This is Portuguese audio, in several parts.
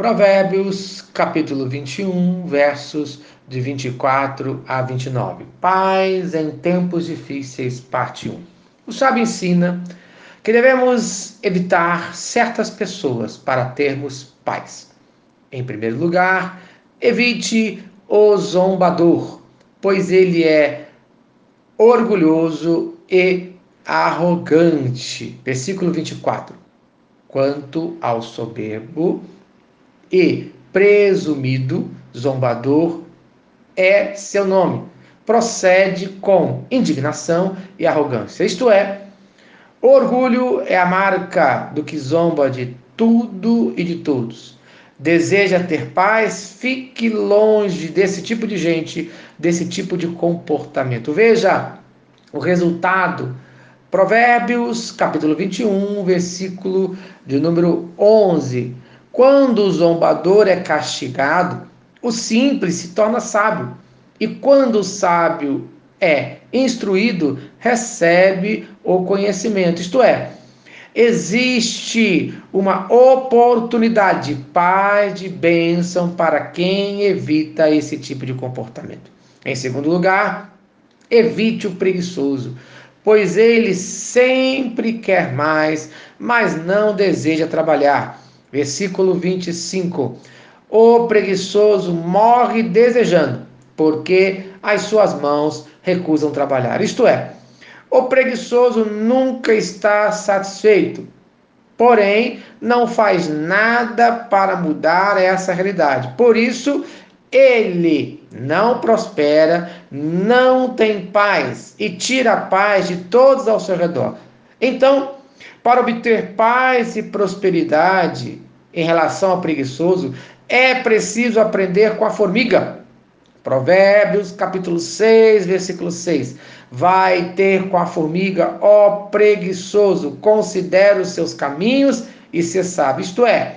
Provérbios, capítulo 21, versos de 24 a 29. Paz em tempos difíceis, parte 1. O sábio ensina que devemos evitar certas pessoas para termos paz. Em primeiro lugar, evite o zombador, pois ele é orgulhoso e arrogante. Versículo 24. Quanto ao soberbo, e presumido zombador é seu nome. Procede com indignação e arrogância. Isto é, orgulho é a marca do que zomba de tudo e de todos. Deseja ter paz, fique longe desse tipo de gente, desse tipo de comportamento. Veja o resultado. Provérbios, capítulo 21, versículo de número 11. Quando o zombador é castigado, o simples se torna sábio. E quando o sábio é instruído, recebe o conhecimento. Isto é, existe uma oportunidade de paz, de bênção para quem evita esse tipo de comportamento. Em segundo lugar, evite o preguiçoso, pois ele sempre quer mais, mas não deseja trabalhar. Versículo 25. O preguiçoso morre desejando, porque as suas mãos recusam trabalhar. Isto é, o preguiçoso nunca está satisfeito, porém não faz nada para mudar essa realidade. Por isso, ele não prospera, não tem paz e tira a paz de todos ao seu redor. Então, para obter paz e prosperidade em relação ao preguiçoso, é preciso aprender com a formiga. Provérbios, capítulo 6, versículo 6. Vai ter com a formiga, ó preguiçoso, considere os seus caminhos e se sabe. Isto é,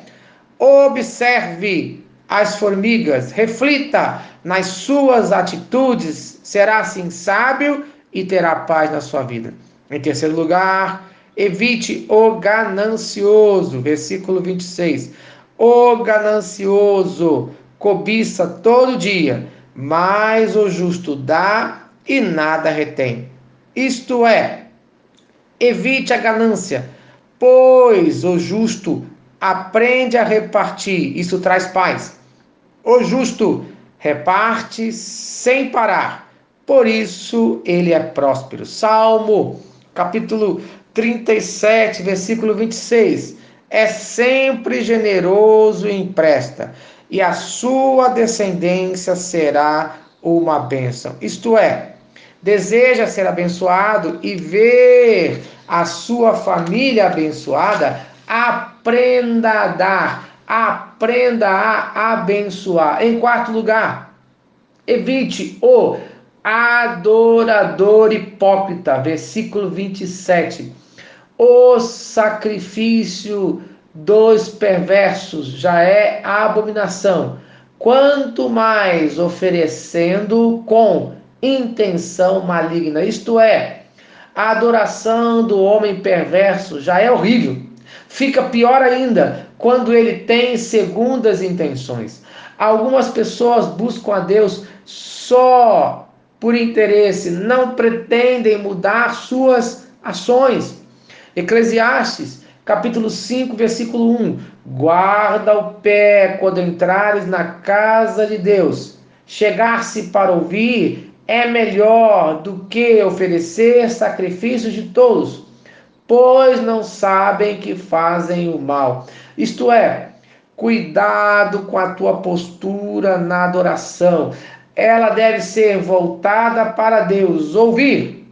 observe as formigas, reflita nas suas atitudes, será assim sábio e terá paz na sua vida. Em terceiro lugar, Evite o ganancioso, versículo 26. O ganancioso cobiça todo dia, mas o justo dá e nada retém. Isto é, evite a ganância, pois o justo aprende a repartir, isso traz paz. O justo reparte sem parar, por isso ele é próspero. Salmo, capítulo 37, versículo 26. É sempre generoso e empresta, e a sua descendência será uma bênção. Isto é, deseja ser abençoado e ver a sua família abençoada, aprenda a dar, aprenda a abençoar. Em quarto lugar, evite o adorador hipócrita, versículo 27 o sacrifício dos perversos já é abominação, quanto mais oferecendo com intenção maligna, isto é, a adoração do homem perverso já é horrível. Fica pior ainda quando ele tem segundas intenções. Algumas pessoas buscam a Deus só por interesse, não pretendem mudar suas ações. Eclesiastes, capítulo 5, versículo 1. Guarda o pé quando entrares na casa de Deus. Chegar-se para ouvir é melhor do que oferecer sacrifícios de todos, pois não sabem que fazem o mal. Isto é, cuidado com a tua postura na adoração. Ela deve ser voltada para Deus, ouvir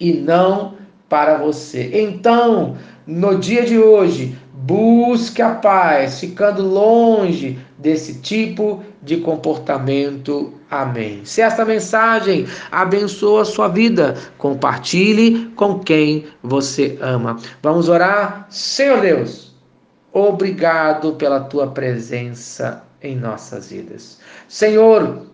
e não para você. Então, no dia de hoje, busque a paz, ficando longe desse tipo de comportamento. Amém. Se esta mensagem abençoa a sua vida, compartilhe com quem você ama. Vamos orar? Senhor Deus, obrigado pela tua presença em nossas vidas. Senhor,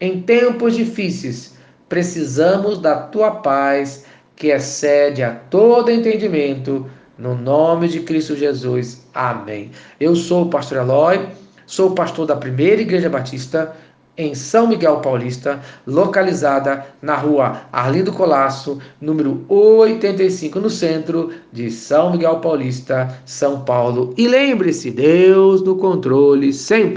em tempos difíceis, precisamos da tua paz que excede a todo entendimento, No nome de Cristo Jesus. Amém. Eu sou o pastor Eloy, sou pastor da Primeira Igreja Batista em São Miguel Paulista, localizada na rua Arlindo Colasso, número 85, no centro de São Miguel Paulista, São Paulo. E lembre-se, Deus no controle sempre.